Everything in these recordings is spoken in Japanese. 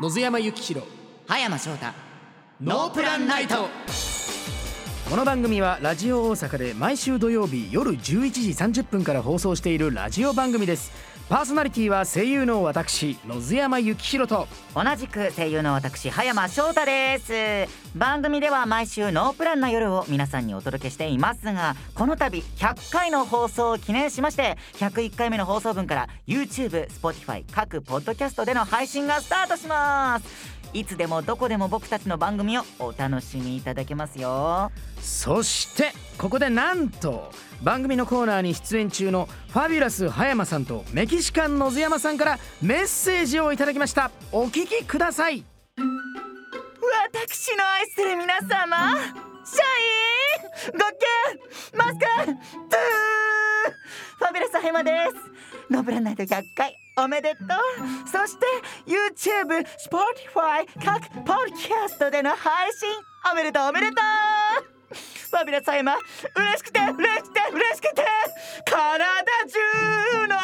野津山幸弘葉山翔太。ノープランナイト。この番組はラジオ大阪で毎週土曜日夜11時30分から放送しているラジオ番組ですパーソナリティは声優の私野津山幸弘と。同じく声優の私葉山翔太です。番組では毎週ノープランな夜を皆さんにお届けしていますがこの度100回の放送を記念しまして101回目の放送分から YouTube、Spotify 各ポッドキャストでの配信がスタートします。いつでもどこでも僕たちの番組をお楽しみいただけますよ。そしてここでなんと番組のコーナーに出演中のファビュラス葉山さんとメキシカン野津山さんからメッセージをいただきました。お聞きください。私の愛する皆様。シャイン。ごっけマスカトゥー。ファビュラス葉山です。ノーブランナイト100回おめでとう。そして YouTube、Spotify 各ポッドキャストでの配信。おめでとうおめでとう。ファビュラス葉山嬉しくて嬉しくて嬉しくて。体中の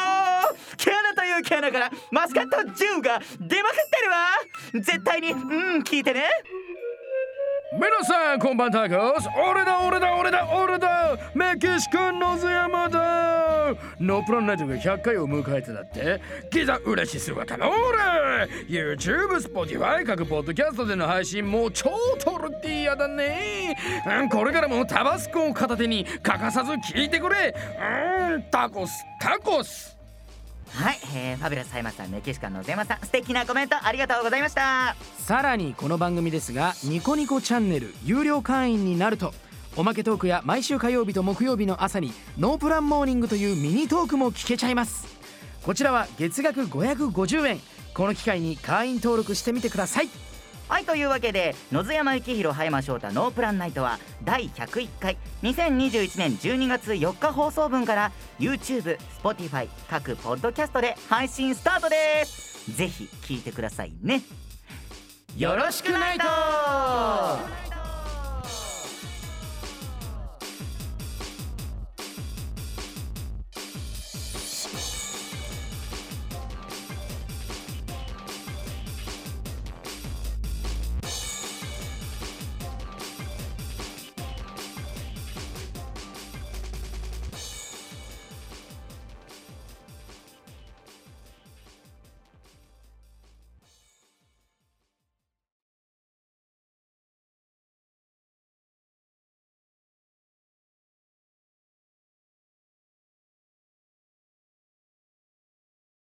毛穴という毛穴からマスカット10が出まくってるわ。絶対にうん聞いてね。皆さんこんばんタコス。俺だ俺だ俺だ俺だ。メキシコ野津山だノープランナイトが100回を迎えてだって。ギザ嬉しい姿の俺。YouTube、Spotify 各ポッドキャストでの配信もう超トルティーヤだね。うんこれからもタバスコを片手に欠かさず聞いてくれ。うんタコスタコス。はい、えー、ファビュラス葉山さんメキシカンのゼマさん素敵なコメントありがとうございました。さらにこの番組ですがニコニコチャンネル有料会員になるとおまけトークや毎週火曜日と木曜日の朝にノープランモーニングというミニトークも聞けちゃいます。こちらは月額550円。この機会に会員登録してみてください。はいというわけで野津山幸弘葉山翔太ノープランナイトは第101回。2021年12月4日放送分から YouTube、Spotify 各ポッドキャストで配信スタートです。ぜひ聞いてくださいね。よろしくナイト